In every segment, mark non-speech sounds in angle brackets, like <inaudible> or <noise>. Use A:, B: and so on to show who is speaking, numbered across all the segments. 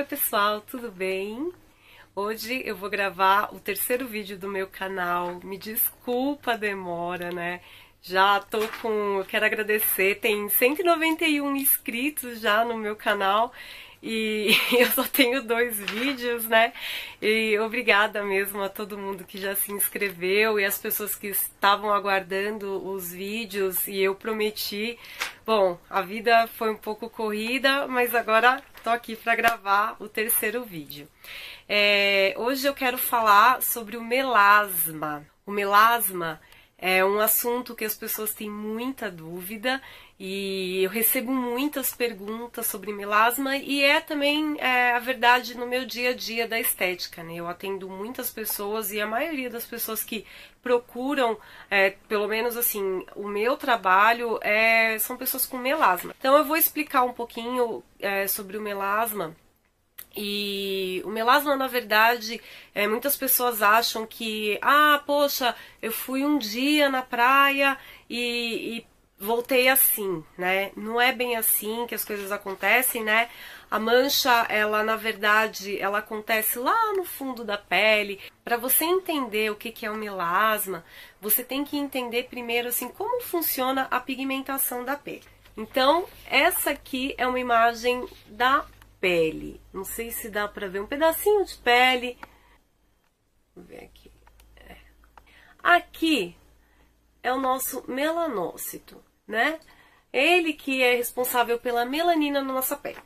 A: Oi pessoal, tudo bem? Hoje eu vou gravar o terceiro vídeo do meu canal. Me desculpa a demora, né? Já tô com. Eu quero agradecer, tem 191 inscritos já no meu canal e <laughs> eu só tenho dois vídeos, né? E obrigada mesmo a todo mundo que já se inscreveu e as pessoas que estavam aguardando os vídeos e eu prometi. Bom, a vida foi um pouco corrida, mas agora tô aqui para gravar o terceiro vídeo. É, hoje eu quero falar sobre o melasma. O melasma é um assunto que as pessoas têm muita dúvida e eu recebo muitas perguntas sobre melasma e é também é, a verdade no meu dia a dia da estética. Né? Eu atendo muitas pessoas e a maioria das pessoas que procuram, é, pelo menos assim, o meu trabalho é, são pessoas com melasma. Então eu vou explicar um pouquinho é, sobre o melasma e o melasma, na verdade, é, muitas pessoas acham que, ah, poxa, eu fui um dia na praia e, e voltei assim, né? Não é bem assim que as coisas acontecem, né? A mancha, ela na verdade, ela acontece lá no fundo da pele. Para você entender o que, é o melasma, você tem que entender primeiro assim como funciona a pigmentação da pele. Então, essa aqui é uma imagem da pele. Não sei se dá para ver um pedacinho de pele. Vamos ver aqui. É. Aqui é o nosso melanócito, né? Ele que é responsável pela melanina na nossa pele.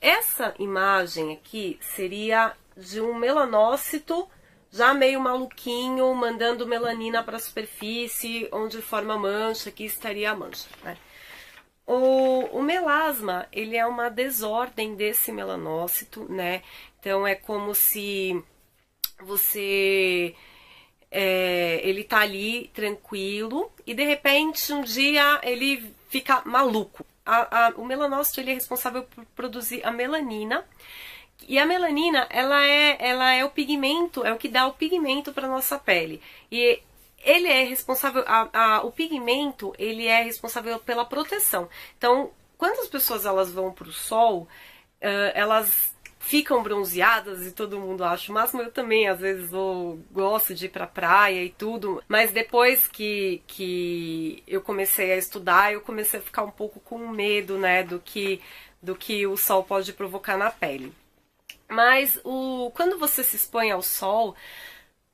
A: Essa imagem aqui seria de um melanócito já meio maluquinho, mandando melanina para a superfície, onde forma mancha, aqui estaria a mancha, né? O, o, melasma, ele é uma desordem desse melanócito, né? Então é como se você é, ele tá ali tranquilo e de repente um dia ele fica maluco. A, a, o melanócito ele é responsável por produzir a melanina e a melanina ela é ela é o pigmento é o que dá o pigmento para nossa pele e ele é responsável, a, o pigmento, ele é responsável pela proteção. Então, quando as pessoas elas vão para o sol, uh, elas ficam bronzeadas e todo mundo acha o máximo. Eu também, às vezes, vou, gosto de ir pra praia e tudo. Mas depois que, que eu comecei a estudar, eu comecei a ficar um pouco com medo, né, do que, do que o sol pode provocar na pele. Mas o, quando você se expõe ao sol,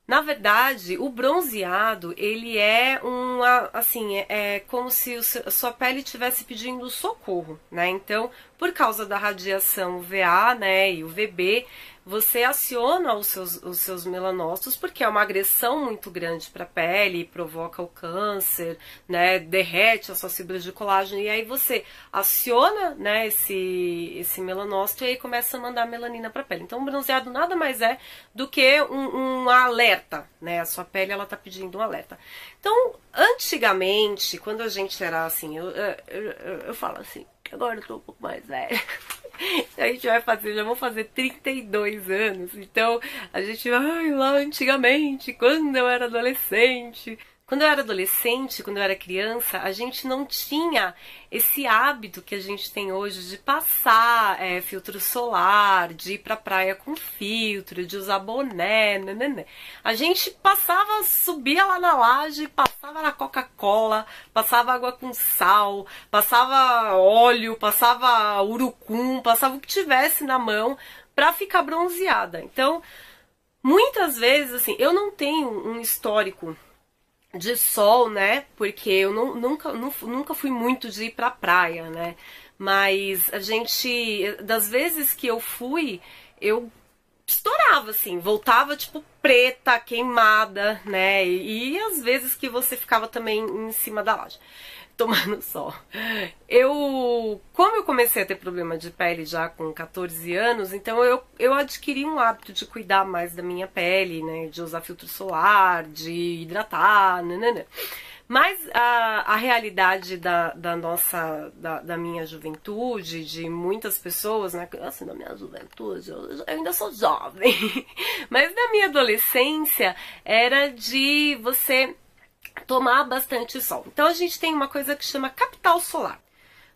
A: na verdade, o bronzeado, ele é uma, assim, é, é como se a sua pele estivesse pedindo socorro, né? Então, por causa da radiação UVA, né, e UVB, você aciona os seus, os seus melanócitos porque é uma agressão muito grande para a pele, provoca o câncer, né, derrete as suas fibras de colágeno e aí você aciona, né, esse esse melanócito e aí começa a mandar melanina para a pele. Então o bronzeado nada mais é do que um, um alerta, né? A sua pele ela tá pedindo um alerta. Então, antigamente, quando a gente era assim, eu, eu, eu, eu falo assim, agora eu tô um pouco mais velha. <laughs> a gente vai fazer, já vou fazer 32 anos. Então, a gente vai lá antigamente, quando eu era adolescente. Quando eu era adolescente, quando eu era criança, a gente não tinha esse hábito que a gente tem hoje de passar é, filtro solar, de ir pra praia com filtro, de usar boné, né, né, né. A gente passava, subia lá na laje, passava na Coca-Cola, passava água com sal, passava óleo, passava urucum, passava o que tivesse na mão pra ficar bronzeada. Então, muitas vezes, assim, eu não tenho um histórico de sol, né? Porque eu não, nunca, nunca fui muito de ir pra praia, né? Mas a gente, das vezes que eu fui, eu estourava, assim, voltava tipo preta, queimada, né? E, e às vezes que você ficava também em cima da laje tomando sol. Eu, como eu comecei a ter problema de pele já com 14 anos, então eu, eu adquiri um hábito de cuidar mais da minha pele, né? De usar filtro solar, de hidratar, nanana. Mas a, a realidade da, da nossa, da, da, minha juventude, de muitas pessoas, né? Assim, da minha juventude, eu, eu ainda sou jovem. <laughs> Mas da minha adolescência era de você tomar bastante sol. Então a gente tem uma coisa que chama capital solar.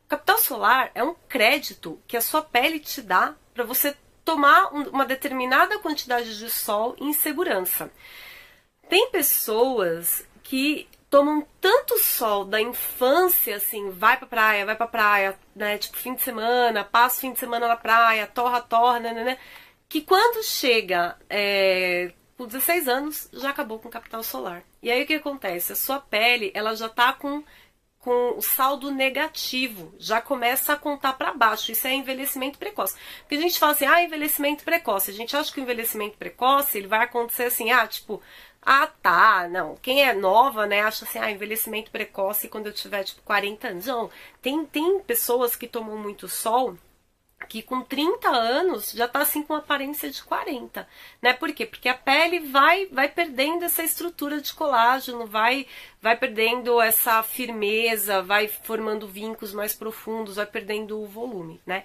A: Capital solar é um crédito que a sua pele te dá para você tomar uma determinada quantidade de sol em segurança. Tem pessoas que tomam tanto sol da infância, assim, vai pra praia, vai pra praia, né? Tipo, fim de semana, passa o fim de semana na praia, torra, torra, né, né, né que quando chega é, com 16 anos, já acabou com o capital solar. E aí o que acontece? A sua pele, ela já tá com com o saldo negativo, já começa a contar para baixo. Isso é envelhecimento precoce. Porque a gente fala assim, ah, envelhecimento precoce. A gente acha que o envelhecimento precoce ele vai acontecer assim, ah, tipo, ah, tá, não. Quem é nova, né, acha assim, ah, envelhecimento precoce quando eu tiver, tipo, 40 anos. Não, tem, tem pessoas que tomam muito sol que com 30 anos já tá assim com aparência de 40, né? Por quê? Porque a pele vai vai perdendo essa estrutura de colágeno, vai vai perdendo essa firmeza, vai formando vincos mais profundos, vai perdendo o volume, né?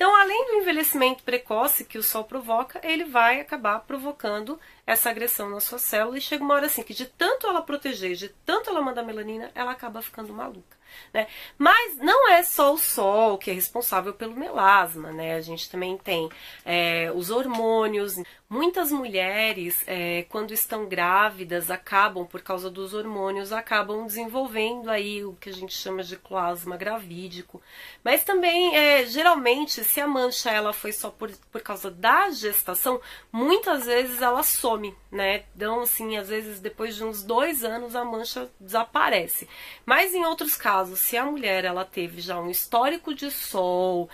A: Então, além do envelhecimento precoce que o sol provoca, ele vai acabar provocando essa agressão na sua célula e chega uma hora assim que de tanto ela proteger, de tanto ela mandar melanina, ela acaba ficando maluca. Né? Mas não é só o sol que é responsável pelo melasma, né? A gente também tem é, os hormônios. Muitas mulheres, é, quando estão grávidas, acabam, por causa dos hormônios, acabam desenvolvendo aí o que a gente chama de clasma gravídico. Mas também, é, geralmente, se a mancha ela foi só por, por causa da gestação, muitas vezes ela some, né? Então, assim, às vezes depois de uns dois anos a mancha desaparece. Mas em outros casos, caso, se a mulher ela teve já um histórico de sol,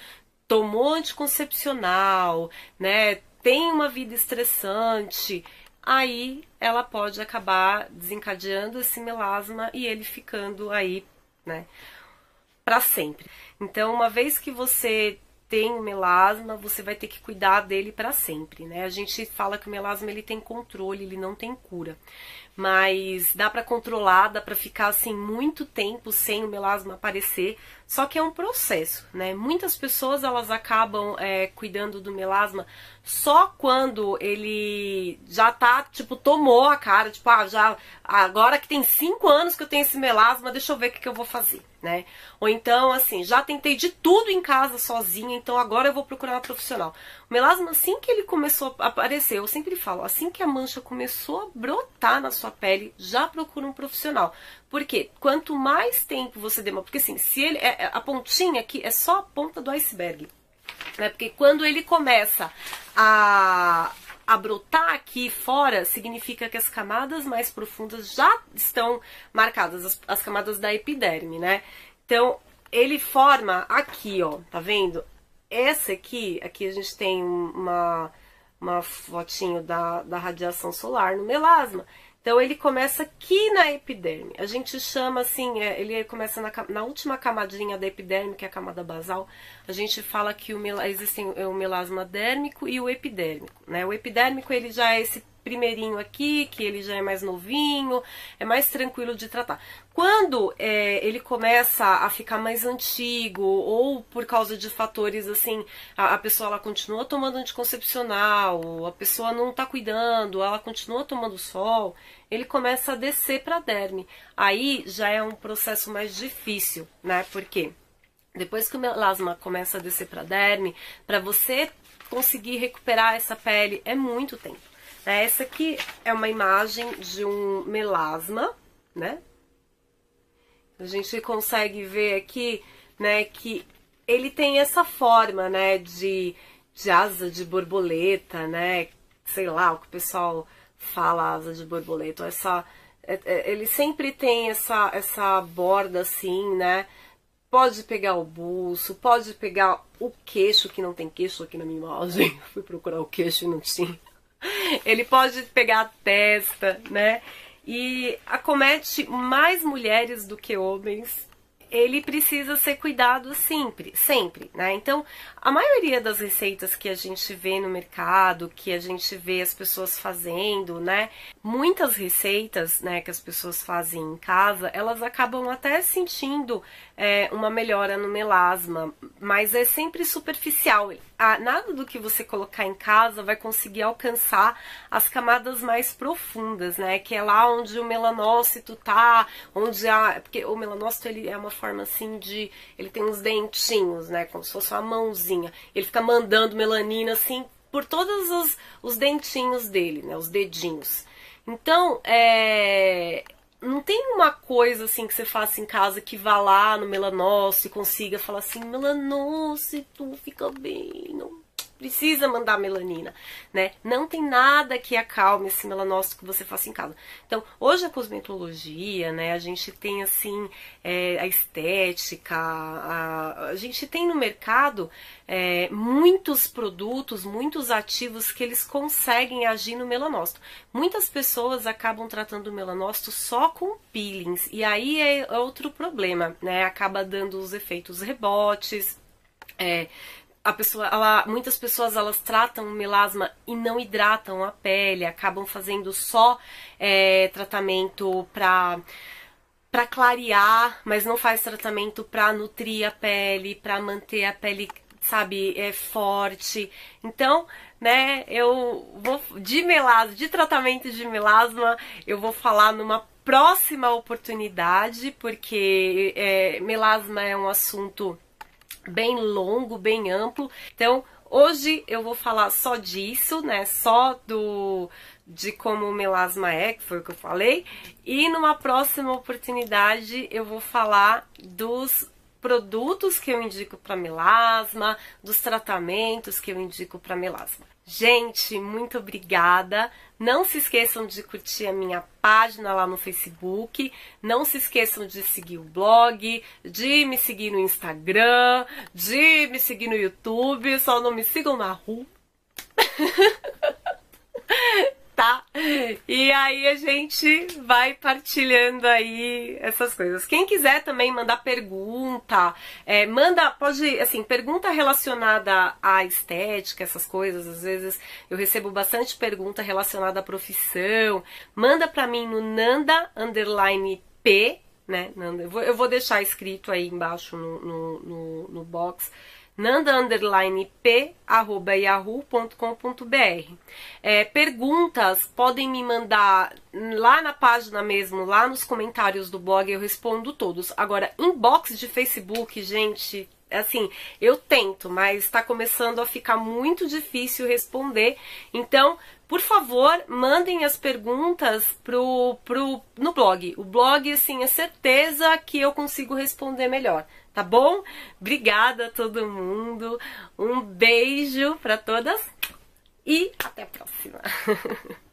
A: tomou anticoncepcional, né, tem uma vida estressante, aí ela pode acabar desencadeando esse melasma e ele ficando aí, né, para sempre. Então, uma vez que você tem um melasma, você vai ter que cuidar dele para sempre, né? A gente fala que o melasma ele tem controle, ele não tem cura mas dá para controlar, dá para ficar assim muito tempo sem o melasma aparecer. Só que é um processo, né? Muitas pessoas elas acabam é, cuidando do melasma só quando ele já tá, tipo, tomou a cara, tipo, ah, já, agora que tem cinco anos que eu tenho esse melasma, deixa eu ver o que, que eu vou fazer, né? Ou então, assim, já tentei de tudo em casa sozinha, então agora eu vou procurar uma profissional. O melasma, assim que ele começou a aparecer, eu sempre falo, assim que a mancha começou a brotar na sua pele, já procura um profissional. Porque quanto mais tempo você demora, porque assim, se ele é, é, a pontinha aqui é só a ponta do iceberg, né? Porque quando ele começa a a brotar aqui fora significa que as camadas mais profundas já estão marcadas, as, as camadas da epiderme, né? Então, ele forma aqui, ó, tá vendo? Essa aqui, aqui a gente tem uma, uma fotinho da, da radiação solar no melasma. Então ele começa aqui na epiderme. A gente chama assim, é, ele começa na, na, última camadinha da epiderme, que é a camada basal. A gente fala que o, existe o melasma dérmico e o epidérmico. Né? O epidérmico ele já é esse primeirinho aqui, que ele já é mais novinho, é mais tranquilo de tratar. Quando é, ele começa a ficar mais antigo, ou por causa de fatores assim, a, a pessoa ela continua tomando anticoncepcional, a pessoa não está cuidando, ela continua tomando sol, ele começa a descer para a derme. Aí já é um processo mais difícil, né? Porque depois que o melasma começa a descer para a derme, para você conseguir recuperar essa pele é muito tempo. Essa aqui é uma imagem de um melasma, né? A gente consegue ver aqui, né, que ele tem essa forma, né, de, de asa de borboleta, né? Sei lá o que o pessoal fala, asa de borboleta. Essa, é, é, ele sempre tem essa, essa borda assim, né? Pode pegar o buço, pode pegar o queixo, que não tem queixo aqui na minha imagem. <laughs> Fui procurar o queixo e não tinha. Ele pode pegar a testa, né? E acomete mais mulheres do que homens. Ele precisa ser cuidado sempre, sempre, né? Então, a maioria das receitas que a gente vê no mercado, que a gente vê as pessoas fazendo, né? Muitas receitas, né, que as pessoas fazem em casa, elas acabam até sentindo é, uma melhora no melasma, mas é sempre superficial. Ah, nada do que você colocar em casa vai conseguir alcançar as camadas mais profundas, né? Que é lá onde o melanócito tá, onde a. Porque o melanócito ele é uma forma assim de. Ele tem uns dentinhos, né? Como se fosse uma mãozinha. Ele fica mandando melanina assim por todos os, os dentinhos dele, né? Os dedinhos. Então, é, não tem uma coisa assim que você faça em casa que vá lá no melanócito e consiga falar assim, melanócito, fica bem, não precisa mandar melanina, né? Não tem nada que acalme esse melanócito que você faça em casa. Então, hoje a cosmetologia, né? A gente tem assim é, a estética, a, gente tem no mercado é, muitos produtos, muitos ativos que eles conseguem agir no melanócito. Muitas pessoas acabam tratando o melanócito só com peelings e aí é outro problema, né? Acaba dando os efeitos rebotes. É, a pessoa, ela, muitas pessoas elas tratam melasma e não hidratam a pele, acabam fazendo só é, tratamento para para clarear, mas não faz tratamento para nutrir a pele, para manter a pele, sabe, é forte. Então, né, eu vou de melasma, de tratamento de melasma, eu vou falar numa próxima oportunidade, porque é, melasma é um assunto bem longo, bem amplo. Então, hoje eu vou falar só disso, né? Só do de como o melasma é, que foi o que eu falei. E numa próxima oportunidade eu vou falar dos produtos que eu indico para melasma, dos tratamentos que eu indico para melasma. Gente, muito obrigada. Não se esqueçam de curtir a minha página lá no Facebook. Não se esqueçam de seguir o blog, de me seguir no Instagram, de me seguir no YouTube. Só não me sigam na rua. <laughs> tá? E aí a gente vai partilhando aí essas coisas. Quem quiser também mandar pergunta, é, manda, pode, assim, pergunta relacionada à estética, essas coisas. Às vezes eu recebo bastante pergunta relacionada à profissão. Manda pra mim no Nanda underline P, né? Nanda, eu, vou, eu vou deixar escrito aí embaixo no, no, no, no box nanda_p@yahoo.com.br. É, perguntas podem me mandar lá na página mesmo, lá nos comentários do blog, eu respondo todos. Agora, inbox de Facebook, gente, assim, eu tento, mas está começando a ficar muito difícil responder. Então, por favor, mandem as perguntas pro, pro, no blog. O blog, assim, é certeza que eu consigo responder melhor tá bom? Obrigada a todo mundo. Um beijo para todas e até a próxima. <laughs>